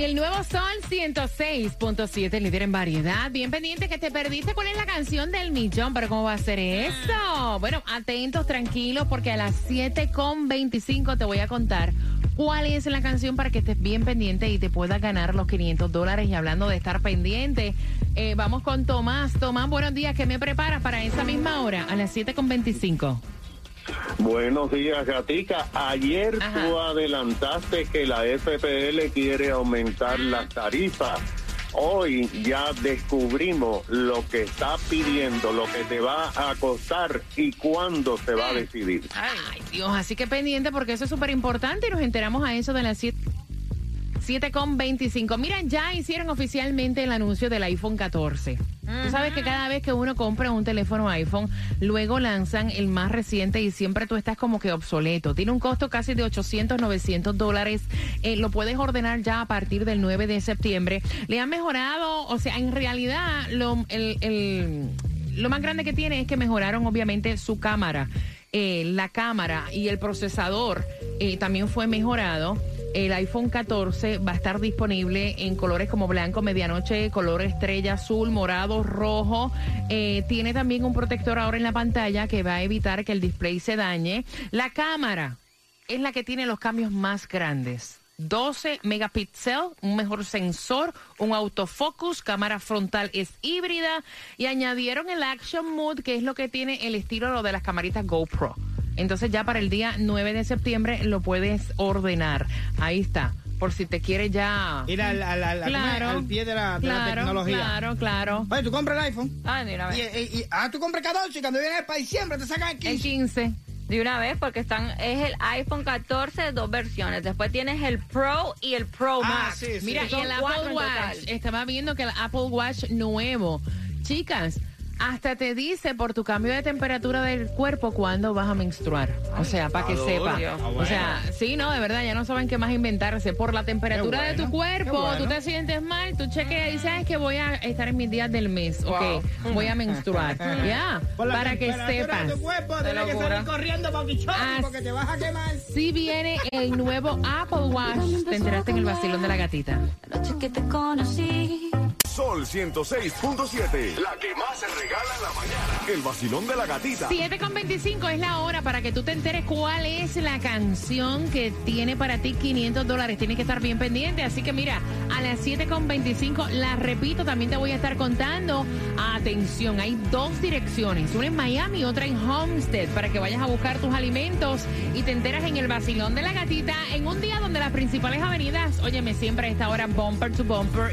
El nuevo Sol 106.7, líder en variedad. Bien pendiente que te perdiste cuál es la canción del millón, pero ¿cómo va a ser eso? Bueno, atentos, tranquilos, porque a las 7.25 te voy a contar cuál es la canción para que estés bien pendiente y te puedas ganar los 500 dólares. Y hablando de estar pendiente, eh, vamos con Tomás. Tomás, buenos días. ¿Qué me preparas para esa misma hora, a las 7.25? Buenos días, Gatica. Ayer Ajá. tú adelantaste que la FPL quiere aumentar las tarifas. Hoy ya descubrimos lo que está pidiendo, lo que te va a costar y cuándo se va a decidir. Ay, Dios, así que pendiente porque eso es súper importante y nos enteramos a eso de las 7. 7,25. Mira, ya hicieron oficialmente el anuncio del iPhone 14. Tú sabes que cada vez que uno compra un teléfono iPhone, luego lanzan el más reciente y siempre tú estás como que obsoleto. Tiene un costo casi de 800, 900 dólares. Eh, lo puedes ordenar ya a partir del 9 de septiembre. Le han mejorado, o sea, en realidad lo, el- el- lo más grande que tiene es que mejoraron obviamente su cámara. Eh, la cámara y el procesador eh, también fue mejorado. El iPhone 14 va a estar disponible en colores como blanco, medianoche, color estrella, azul, morado, rojo. Eh, tiene también un protector ahora en la pantalla que va a evitar que el display se dañe. La cámara es la que tiene los cambios más grandes. 12 megapíxeles, un mejor sensor, un autofocus, cámara frontal es híbrida y añadieron el Action Mode, que es lo que tiene el estilo lo de las camaritas GoPro. Entonces ya para el día 9 de septiembre lo puedes ordenar. Ahí está, por si te quieres ya... Ir al, al- al- Claro, al pie de la, de la claro, tecnología. Claro, claro. Oye, tú compras el iPhone. Ay, de una Y, vez. y- y- ah, tú compras 14 y cuando vienes para diciembre te sacan el El 15. 15. De una vez, porque están, es el iPhone 14, dos versiones. Después tienes el Pro y el Pro Ah, Max. sí, sí. Mira, y el Apple Watch, estaba viendo que el Apple Watch nuevo, chicas, hasta te dice por tu cambio de temperatura del cuerpo cuándo vas a menstruar. O sea, para que sepa. Ah, O sea, sí, no, de verdad, ya no saben qué más inventarse. Por la temperatura de tu cuerpo, bueno. tú te sientes mal, tú chequeas y sabes que voy a estar en mis días del mes, ok, voy a menstruar. ya, Por la para que temperatura sepas. de tu cuerpo tienes que salir corriendo porque te vas a quemar. Si viene el nuevo Apple Watch, te enteraste en el vacilón de la gatita. La noche que te conocí. Sol 106.7. La que más se regala en la mañana. El vacilón de la gatita. 7 con 25 es la hora para que tú te enteres cuál es la canción que tiene para ti 500 dólares. Tienes que estar bien pendiente. Así que mira, a las 7 con 25, la repito, también te voy a estar contando. Atención, hay dos direcciones, una en Miami y otra en Homestead, para que vayas a buscar tus alimentos y te enteras en el vacilón de la gatita en un día donde las principales avenidas, óyeme, siempre a esta hora bumper to bumper.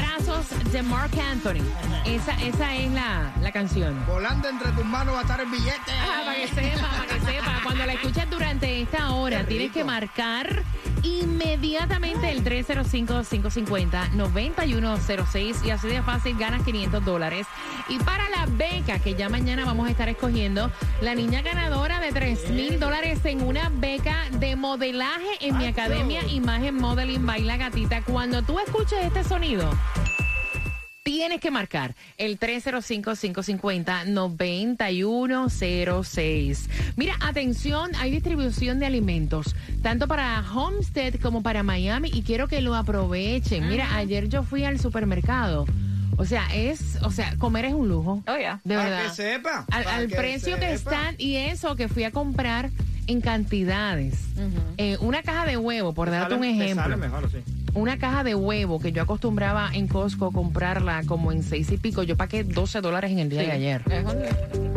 de Mark Anthony. Esa, esa es la, la canción. Volando entre tus manos va a estar el billete. Ah, para que sepa, para que sepa. Cuando la escuchas durante esta hora, tienes que marcar inmediatamente el 305-550-9106 y así de fácil ganas 500 dólares. Y para la beca, que ya mañana vamos a estar escogiendo, la niña ganadora de 3 mil dólares en una beca de modelaje en mi academia Imagen Modeling Baila Gatita. Cuando tú escuches este sonido, Tienes que marcar el 305-550-9106. Mira, atención, hay distribución de alimentos, tanto para Homestead como para Miami, y quiero que lo aprovechen. Mira, ayer yo fui al supermercado. O sea, es, o sea, comer es un lujo. Oh, yeah. De Para verdad. que sepa, Al, para al que precio que están y eso que fui a comprar en cantidades. Eh, una caja de huevo, por darte un te ejemplo. sale mejor, sí. Una caja de huevo que yo acostumbraba en Costco comprarla como en seis y pico, yo pagué 12 dólares en el día de ayer.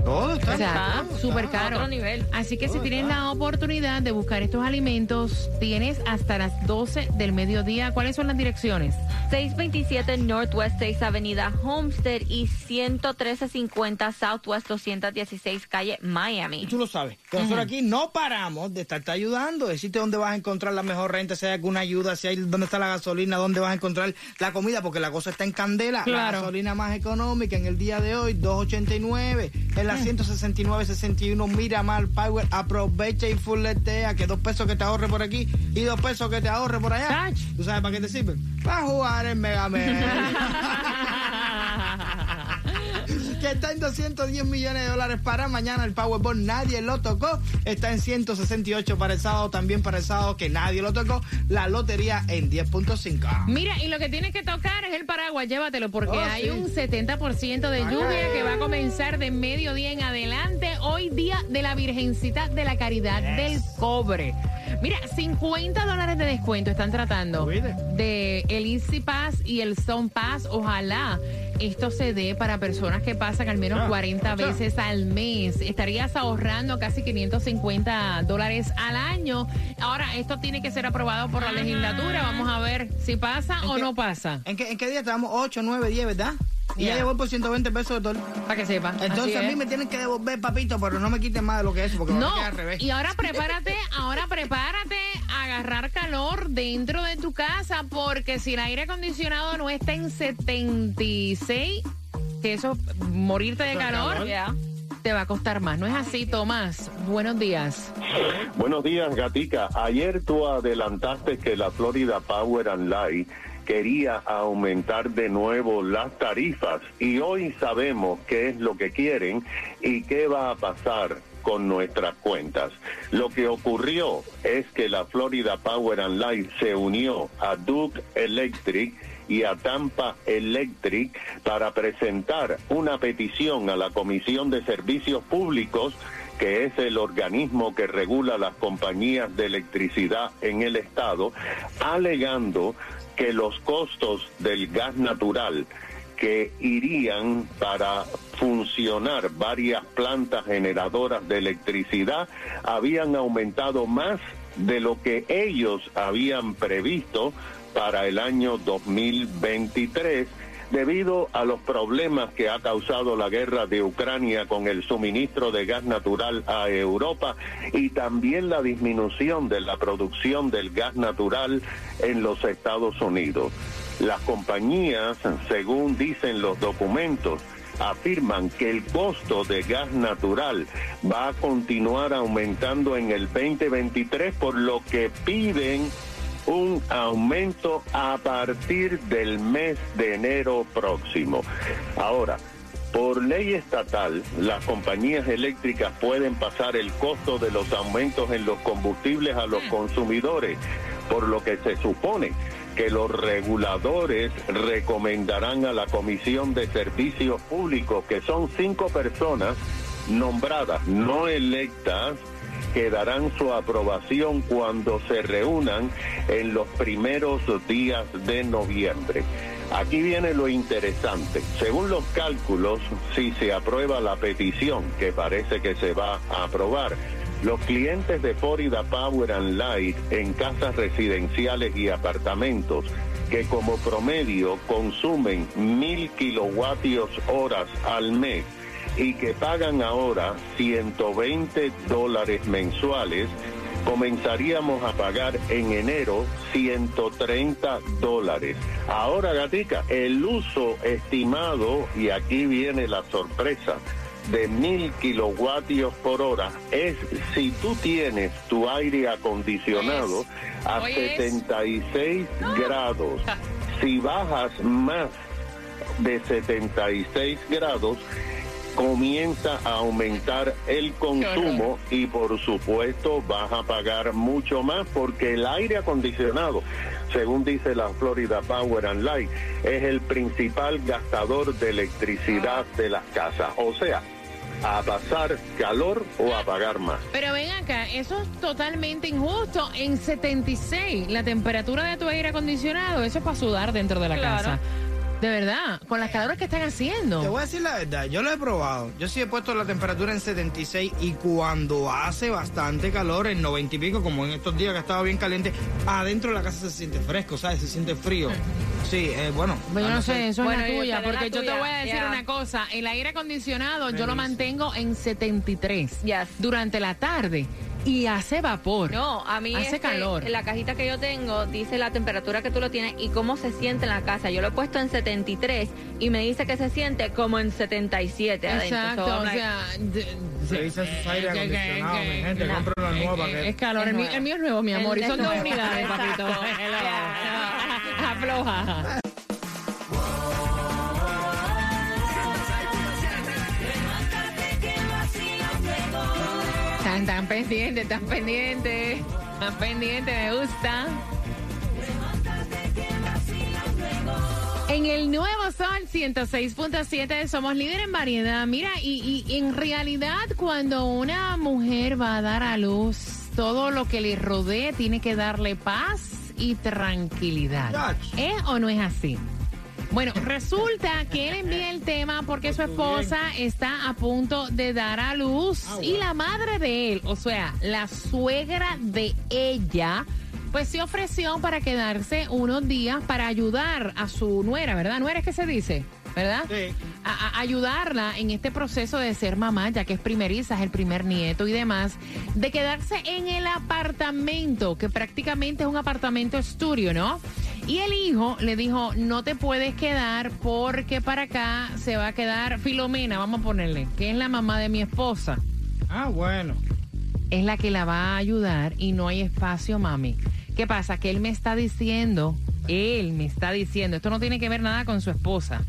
Todo está O sea, súper caro. otro nivel. Así que si tienes la oportunidad de buscar estos alimentos, tienes hasta las 12 del mediodía. ¿Cuáles son las direcciones? 627 Northwest 6 Avenida Homestead y 11350 Southwest 216 Calle Y Miami. tú lo sabes, que nosotros aquí no paramos de estarte ayudando, decirte dónde vas a encontrar la mejor renta, si hay alguna ayuda, si hay dónde está la gasolina, dónde vas a encontrar la comida, porque la cosa está en candela. Claro. La gasolina más económica en el día de hoy, 2.89, en la 169.61 Miramar Power, aprovecha y fulletea, que dos pesos que te ahorre por aquí y dos pesos que te ahorre por allá. ¿Tú sabes para qué te sirven? Para jugar en Mega. que está en 210 millones de dólares para mañana el Powerball, nadie lo tocó, está en 168 para el sábado, también para el sábado que nadie lo tocó, la lotería en 10.5. Mira, y lo que tienes que tocar es el paraguas, llévatelo, porque Oh, hay sí. un 70% de lluvia que va a comenzar de mediodía en adelante, hoy día de la Virgencita de la Caridad del Cobre. Mira, 50 dólares de descuento están tratando Cuide. de el Easy Pass y el Zone Pass. Ojalá esto se dé para personas que pasan al menos Ya, 40 ya. veces al mes. Estarías ahorrando casi 550 dólares al año. Ahora, esto tiene que ser aprobado por la legislatura. Vamos a ver si pasa o qué? no pasa. ¿En qué, ¿En qué día estamos? 8, 9, 10, ¿verdad? Y Ya. ya llevo por 120 pesos de todo. Para que sepa. Entonces a mí me tienen que devolver, papito, pero no me quiten más de lo que es, porque me No, quedar al revés. y ahora prepárate, ahora prepárate a agarrar calor dentro de tu casa, porque si el aire acondicionado no está en 76, que eso, morirte de calor, calor. Ya. te va a costar más. ¿No es así, Tomás? Buenos días. Buenos días, Gatica. Ayer tú adelantaste que la Florida Power and Light quería aumentar de nuevo las tarifas y hoy sabemos qué es lo que quieren y qué va a pasar con nuestras cuentas. Lo que ocurrió es que la Florida Power and Light se unió a Duke Electric y a Tampa Electric para presentar una petición a la Comisión de Servicios Públicos que es el organismo que regula las compañías de electricidad en el estado, alegando que los costos del gas natural que irían para funcionar varias plantas generadoras de electricidad habían aumentado más de lo que ellos habían previsto para el año 2023 debido a los problemas que ha causado la guerra de Ucrania con el suministro de gas natural a Europa y también la disminución de la producción del gas natural en los Estados Unidos. Las compañías, según dicen los documentos, afirman que el costo de gas natural va a continuar aumentando en el 2023, por lo que piden un aumento a partir del mes de enero próximo. Ahora, por ley estatal, las compañías eléctricas pueden pasar el costo de los aumentos en los combustibles a los consumidores, por lo que se supone que los reguladores recomendarán a la Comisión de Servicios Públicos, que son cinco personas nombradas, no electas, que darán su aprobación cuando se reúnan en los primeros días de noviembre. Aquí viene lo interesante. Según los cálculos, si se aprueba la petición, que parece que se va a aprobar, los clientes de Florida Power and Light en casas residenciales y apartamentos que como promedio consumen mil kilovatios horas al mes y que pagan ahora 120 dólares mensuales, comenzaríamos a pagar en enero 130 dólares. Ahora, Gatica, el uso estimado, y aquí viene la sorpresa, de mil kilovatios por hora es si tú tienes tu aire acondicionado a Oye, es. 76 grados. Si bajas más de 76 grados, comienza a aumentar el consumo y por supuesto vas a pagar mucho más porque el aire acondicionado, según dice la Florida Power and Light, es el principal gastador de electricidad de las casas. O sea, a pasar calor o a pagar más. Pero ven acá, eso es totalmente injusto. En 76, la temperatura de tu aire acondicionado, eso es para sudar dentro de la Claro. casa. De verdad, con las calores que están Te haciendo. voy a decir la verdad, yo lo he probado. Yo sí he puesto la temperatura en 76 y cuando hace bastante calor, en 90 y pico, como en estos días que estaba bien caliente, adentro de la casa se siente fresco, ¿sabes? Se siente frío. Sí, eh, bueno. Pero yo no ser- sé, eso Bueno, es la tuya, la porque yo te voy a decir una cosa. El aire acondicionado yo lo mantengo en 73 Yes. durante la tarde y hace vapor. No, a mí Hace este, calor. la cajita que yo tengo dice la temperatura que tú lo tienes y cómo se siente en la casa. Yo lo he puesto en 73 y me dice que se siente como en 77 adentro. Exacto, So, I'm o like, sea, de- Se dice esos aire acondicionado, que- mi gente, no, compren una nueva es- para que- Es calor, Es el, mío, nuevo. el mío es nuevo, mi amor, y son dos unidades, papito. Afloja. Están tan pendientes, tan pendientes, tan pendientes, me gusta. En el nuevo Sol 106.7 somos líder en variedad. Mira, y, y en realidad cuando una mujer va a dar a luz, todo lo que le rodee tiene que darle paz y tranquilidad. ¿Es o no es así? Bueno, resulta que él envía el tema porque su esposa está a punto de dar a luz Ah, y la madre de él, o sea, la suegra de ella, pues se ofreció para quedarse unos días para ayudar a su nuera, ¿verdad? Nuera es que se dice, ¿verdad? Sí. A, a- ayudarla en este proceso de ser mamá, ya que es primeriza, es el primer nieto y demás, de quedarse en el apartamento, que prácticamente es un apartamento estudio, ¿no? Y el hijo le dijo, no te puedes quedar porque para acá se va a quedar Filomena, vamos a ponerle, que es la mamá de mi esposa Ah, bueno. es la que la va a ayudar y no hay espacio, mami. ¿Qué pasa? Que él me está diciendo, él me está diciendo, esto no tiene que ver nada con su esposa.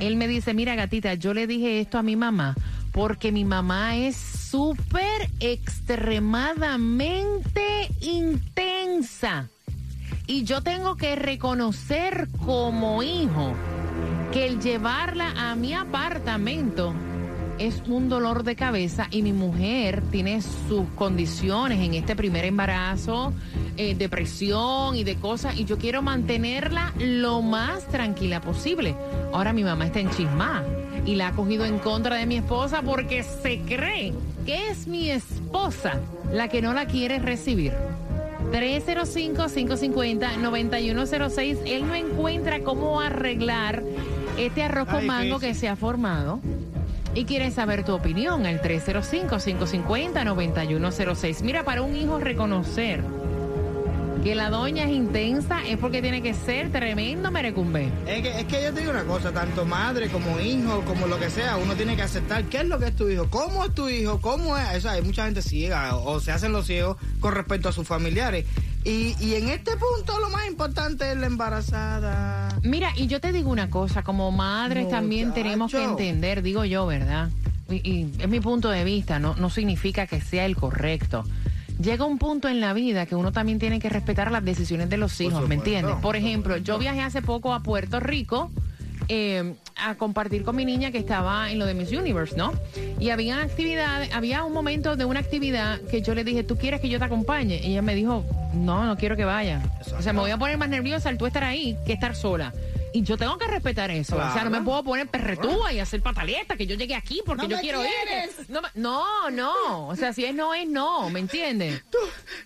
Él me dice, mira gatita, yo le dije esto a mi mamá porque mi mamá es súper extremadamente intensa. Y yo tengo que reconocer como hijo que el llevarla a mi apartamento es un dolor de cabeza y mi mujer tiene sus condiciones en este primer embarazo, eh, depresión y de cosas, y yo quiero mantenerla lo más tranquila posible. Ahora mi mamá está en chismá y la ha cogido en contra de mi esposa porque se cree que es mi esposa la que no la quiere recibir. 305-550-9106. Él no encuentra cómo arreglar este arroz con mango que se ha formado. Y quiere saber tu opinión, el 305-550-9106. Mira, para un hijo reconocer que la doña es intensa es porque tiene que ser tremendo merecumbe. Es que, es que yo te digo una cosa, tanto madre como hijo, como lo que sea, uno tiene que aceptar qué es lo que es tu hijo, cómo es tu hijo, cómo es. O sea, hay mucha gente ciega o, se hacen los ciegos con respecto a sus familiares. Y, y en este punto lo más importante es la embarazada. Mira, y yo te digo una cosa, como madres también tenemos que entender, digo yo, ¿verdad? Y, y es mi punto de vista, no, no significa que sea el correcto. Llega un punto en la vida que uno también tiene que respetar las decisiones de los hijos, ¿me entiendes? Por ejemplo, yo viajé hace poco a Puerto Rico eh, a compartir con mi niña que estaba en lo de Miss Universe, ¿no? Y había actividades, había un momento de una actividad que yo le dije, ¿tú quieres que yo te acompañe? Y ella me dijo, no, no quiero que vaya. O sea, me voy a poner más nerviosa al tú estar ahí que estar sola. Y yo tengo que respetar eso. O sea, no me puedo poner perretúa y hacer pataleta, que yo llegué aquí porque ¡No yo me quiero ir. No, no, no. O sea, si es no, es no. ¿Me entiendes? Tu,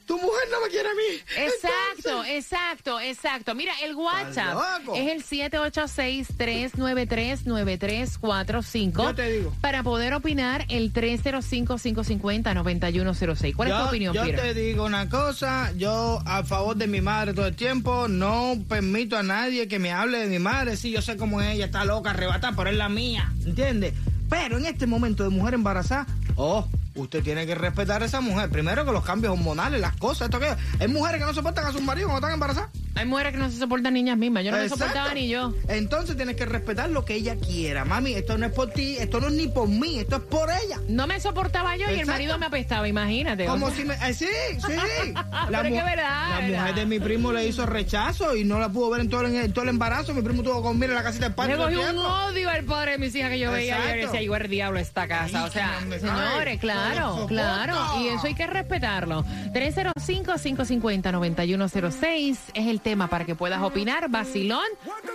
tu mujer no me quiere a mí. Exacto, exacto, exacto. Mira, el WhatsApp es el 786-393-9345. Yo te digo. Para poder opinar, el 305-550-9106. ¿Cuál es tu opinión, Yo te digo una cosa, yo a favor de mi madre todo el tiempo, no permito a nadie que me hable de mi madre, sí, yo sé cómo es, ella está loca, arrebatada, pero es la mía, ¿entiendes? Pero en este momento de mujer embarazada, oh, usted tiene que respetar a esa mujer. Primero que los cambios hormonales, las cosas, esto que hay mujeres que no soportan a sus maridos cuando están embarazadas. Hay mujeres que no se soportan niñas mismas. Yo no me Exacto. soportaba ni yo. Entonces tienes que respetar lo que ella quiera. Mami, esto no es por ti, esto no es ni por mí, esto es por ella. No me soportaba yo y el Exacto. marido me apestaba, imagínate. Como o sea. si me. eh, sí, sí. Pero es que verdad, la verdad. mujer de mi primo le hizo rechazo y no la pudo ver en todo el, en todo el embarazo. Mi primo tuvo comer en la casita del padre. Le cogí un odio al padre de mis hijas que yo veía y Exacto. decía, yo el diablo esta casa. Ay, o sea, señores, claro, claro. Y eso hay que respetarlo. 305-550-9106 es el tema para que puedas opinar. Vacilón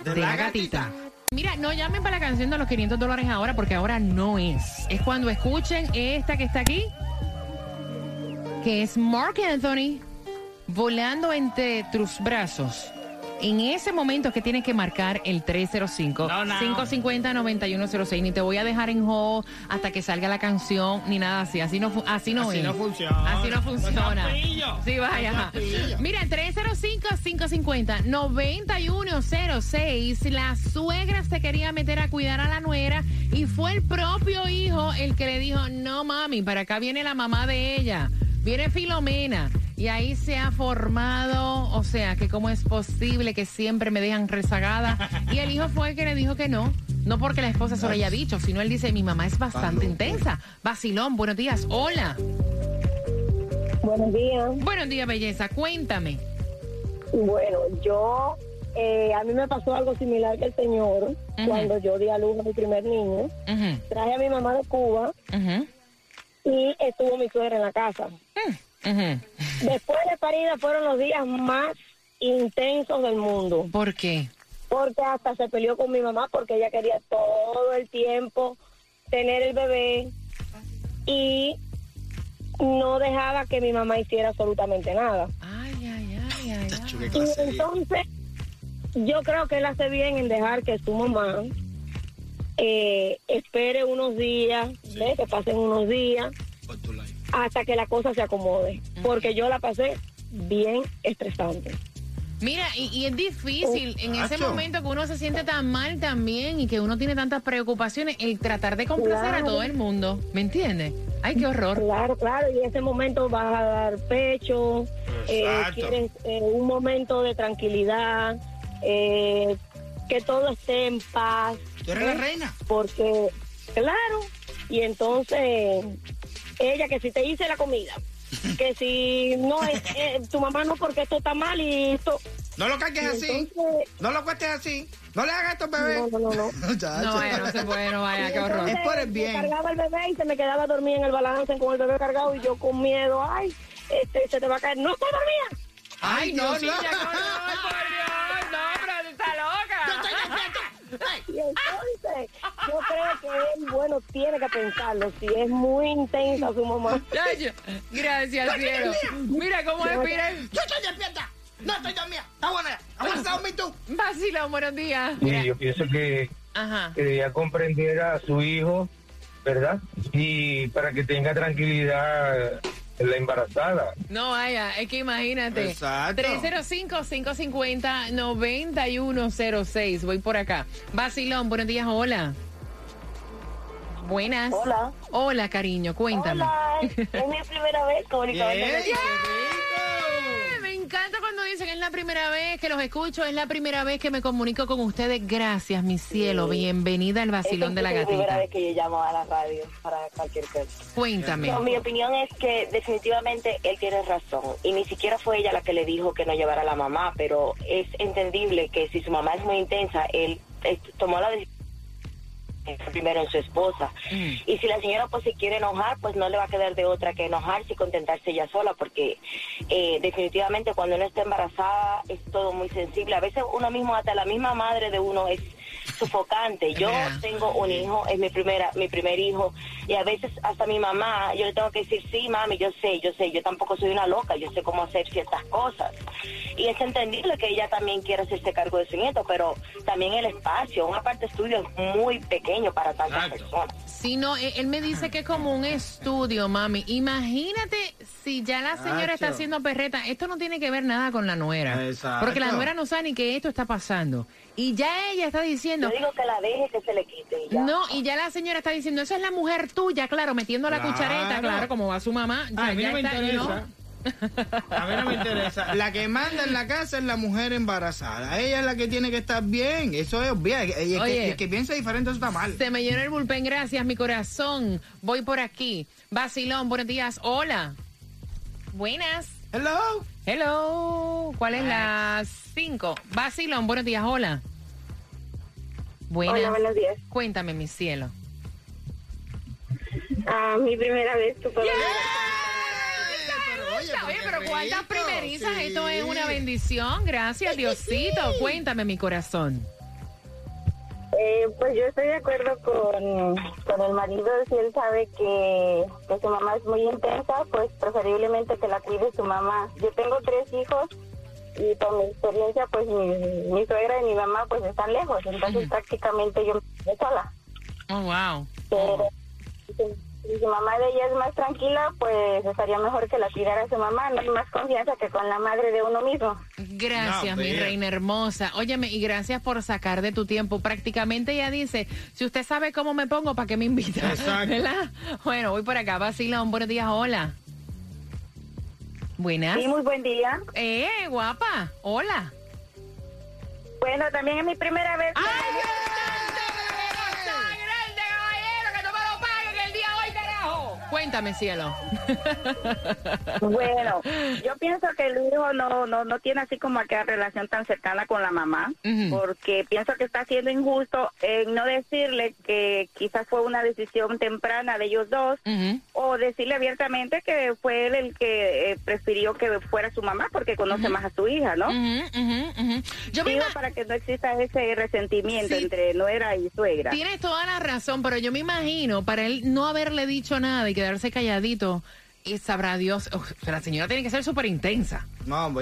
de, la gatita. Mira, no llamen para la canción de los 500 dólares ahora porque ahora no es. Es cuando escuchen esta que está aquí, que es Mark Anthony volando entre tus brazos. En ese momento es que tienes que marcar el 305 No, no. 550 9106 ni te voy a dejar en hold hasta que salga la canción ni nada así así no así no Así es no funciona. así no funciona sí vaya mira 305 550 9106 la suegra se quería meter a cuidar a la nuera y fue el propio hijo el que le dijo no mami para acá viene la mamá de ella viene Filomena y ahí se ha formado, o sea, que cómo es posible que siempre me dejan rezagada. Y el hijo fue el que le dijo que no. No porque la esposa se lo haya dicho, sino él dice, mi mamá es bastante intensa. Vacilón, buenos días. Hola. Buenos días. Buenos días, belleza. Cuéntame. Bueno, yo, eh, a mí me pasó algo similar que el señor cuando yo di a luz a mi primer niño. Traje a mi mamá de Cuba y estuvo mi suegra en la casa. ujú. Después de parida fueron los días más intensos del mundo, ¿Por qué? porque hasta se peleó con mi mamá porque ella quería todo el tiempo tener el bebé y no dejaba que mi mamá hiciera absolutamente nada. Qué Y clase entonces, yo creo que él hace bien en dejar que su mamá eh, espere unos días, que pasen unos días, hasta que la cosa se acomode. Porque yo la pasé bien estresante. Mira, y, y es difícil en ese momento que uno se siente tan mal también y que uno tiene tantas preocupaciones, el tratar de complacer a todo el mundo. ¿Me entiendes? Ay, qué horror. Claro, claro, y en ese momento vas a dar pecho, eh, quieres eh, un momento de tranquilidad, eh, que todo esté en paz. Tú eres la ¿eh? reina. porque, claro, y entonces ella que si te hice la comida, que si no es eh, tu mamá no porque esto está mal y esto No lo cargues así. entonces, No lo cuestes así. No le hagas esto, bebé. no, no, no, no. Muchacho. No, vaya, no se puede, no vaya, qué horror. Es por el me bien. cargaba el bebé y se me quedaba dormida en el balance con el bebé cargado y yo con miedo, ay, este se te va a caer. No estoy dormida. Ay, no, Dios niña, mío. qué horror, por Dios. No, pero tú estás loca. Y entonces, yo creo que él, bueno, tiene que pensarlo. Si es muy intensa su mamá. Gracias, cielo. Mira cómo respira. Yo estoy despierta. No estoy dormida. Está buena. Aguanta dormir tú. Vacilón, buenos días. Sí, yo pienso que, Ajá. que debía comprender a su hijo, ¿verdad? Y para que tenga tranquilidad la embarazada. No vaya, es que imagínate. Exacto. 305-550-9106. Voy por acá. Vacilón, buenos días, hola. Buenas. Hola. Hola, cariño, cuéntame. Hola, es mi primera vez comunicando. Bien, qué ¡Eh! rico. Me encanta cuando dicen es la primera vez que los escucho, es la primera vez que me comunico con ustedes. Gracias, mi cielo. Bienvenida al vacilón de la Es la primera gatita. vez que yo llamo a la radio para cualquier cosa. Cuéntame. No, mi opinión es que definitivamente él tiene razón y ni siquiera fue ella la que le dijo que no llevara a la mamá, pero es entendible que si su mamá es muy intensa, él, eh, tomó la decisión primero en su esposa Mm. y si la señora pues se quiere enojar pues no le va a quedar de otra que enojarse y contentarse ella sola porque eh, definitivamente cuando uno está embarazada es todo muy sensible a veces uno mismo hasta la misma madre de uno es sofocante yo Yeah. tengo un hijo es mi primera mi primer hijo y a veces hasta mi mamá yo le tengo que decir sí mami yo sé yo sé yo tampoco soy una loca yo sé cómo hacer ciertas cosas y es entendible que ella también quiere hacerse cargo de su nieto pero también el espacio un aparte estudio es muy pequeño para tantas Exacto. personas Si no, él él me dice que es como un estudio, mami. Imagínate si ya la señora está haciendo perreta. Esto no tiene que ver nada con la nuera. Exacto. Porque la nuera no sabe ni que esto está pasando. Y ya ella está diciendo. yo digo que la deje que se le quite y ya. No, y ya la señora está diciendo, esa es la mujer tuya, claro, metiendo la Claro. cuchareta, claro, como va su mamá. Ya, Ay, a mí ya no me está. A mí no me interesa. La que manda en la casa es la mujer embarazada. Ella es la que tiene que estar bien. Eso es bien. El, que- Oye. el que piensa diferente eso está mal. Se me llenó el bullpen, gracias, mi corazón. Voy por aquí. Basilón, buenos días. Hola. Buenas. Hello. Hello. ¿Cuál es la 5? Basilón, buenos días. Hola. Buenas. Hola, buenos días. Cuéntame, mi cielo. Ah, mi primera vez que puedo Oye, Oye, pero cuántas primerizas, sí. esto es una bendición. Gracias, Diosito. Cuéntame, mi corazón. Eh, pues yo estoy de acuerdo con, con el marido si él sabe que, que su mamá es muy intensa, pues preferiblemente que la cuide su mamá. Yo tengo tres hijos y por mi experiencia, pues mi, mi suegra y mi mamá pues están lejos, entonces prácticamente yo me quedé sola. Oh, wow. Pero si, si su mamá de ella es más tranquila, pues estaría mejor que la cuidara su mamá. No hay más confianza que con la madre de uno mismo. Gracias, No, mi bien. reina hermosa. Óyeme, y gracias por sacar de tu tiempo. Prácticamente ella dice, si usted sabe cómo me pongo, ¿para qué me invita? Exacto. ¿Verdad? Bueno, voy por acá. Vacilón, buenos días, hola. Buenas. Sí, muy buen día. Eh, guapa. Hola. Bueno, también es mi primera vez. ¡Ay, Cuéntame, cielo. Bueno, yo pienso que el hijo no, no, no tiene así como aquella relación tan cercana con la mamá, porque pienso que está siendo injusto en no decirle que quizás fue una decisión temprana de ellos dos, o decirle abiertamente que fue él el que eh, prefirió que fuera su mamá porque conoce más a su hija, ¿no? Yo me Digo ima- para que no exista ese resentimiento Sí. entre nuera y suegra. Tienes toda la razón, pero yo me imagino, para él no haberle dicho nada y quedarse calladito, y sabrá Dios, o sea, la señora tiene que ser súper intensa. No.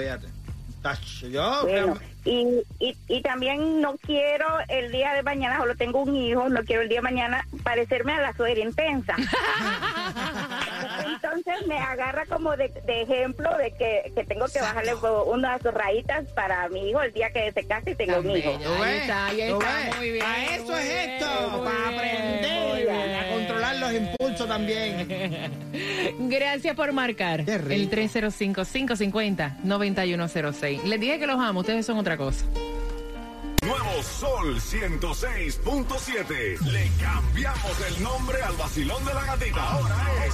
Tach, Yo, Bueno, y, y, y también no quiero el día de mañana, solo tengo un hijo, no quiero el día de mañana parecerme a la suegra intensa. Entonces me agarra como de, de ejemplo de que, que tengo que bajarle unas rayitas para mi hijo el día que se case y tenga Tan un hijo. bella. ¿Tú Ahí ves? está, ahí ¿Tú está, muy bien, Para eso muy es bien, esto, para aprender bien. a controlar los impulsos también. Gracias por marcar el 305-550-9106. Les dije que los amo, ustedes son otra cosa. Nuevo Sol 106.7. Le cambiamos el nombre al vacilón de la gatita. Ahora es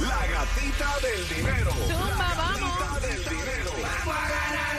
la gatita del dinero. Zumba, vamos. Gatita del dinero.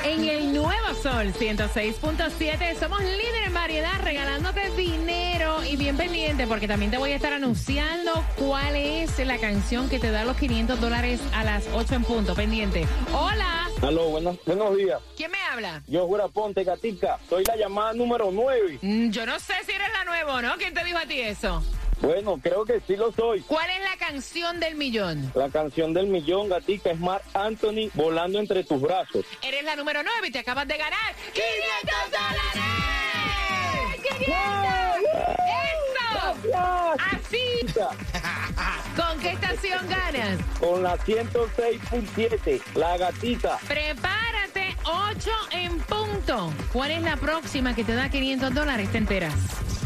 En el Nuevo Sol 106.7 somos líder en variedad regalándote dinero y bien pendiente porque también te voy a estar anunciando cuál es la canción que te da los 500 dólares a las 8 en punto. Pendiente. Hola, Aló, buenos, buenos días. ¿quién me habla? Yo, Jura Ponte, gatica. Soy la llamada número 9. Mm, Yo no sé si eres la nueva o no. ¿Quién te dijo a ti eso? Bueno, creo que sí lo soy. ¿Cuál es la canción del millón? La canción del millón, gatica, es Mark Anthony volando entre tus brazos. Eres la número 9 y te acabas de ganar 500 dólares. ¡500! ¡Eso! Así. ¿Con qué estación ganas? Con la 106.7, la gatita. Prepárate, 8 en punto. ¿Cuál es la próxima que te da 500 dólares? Te enteras.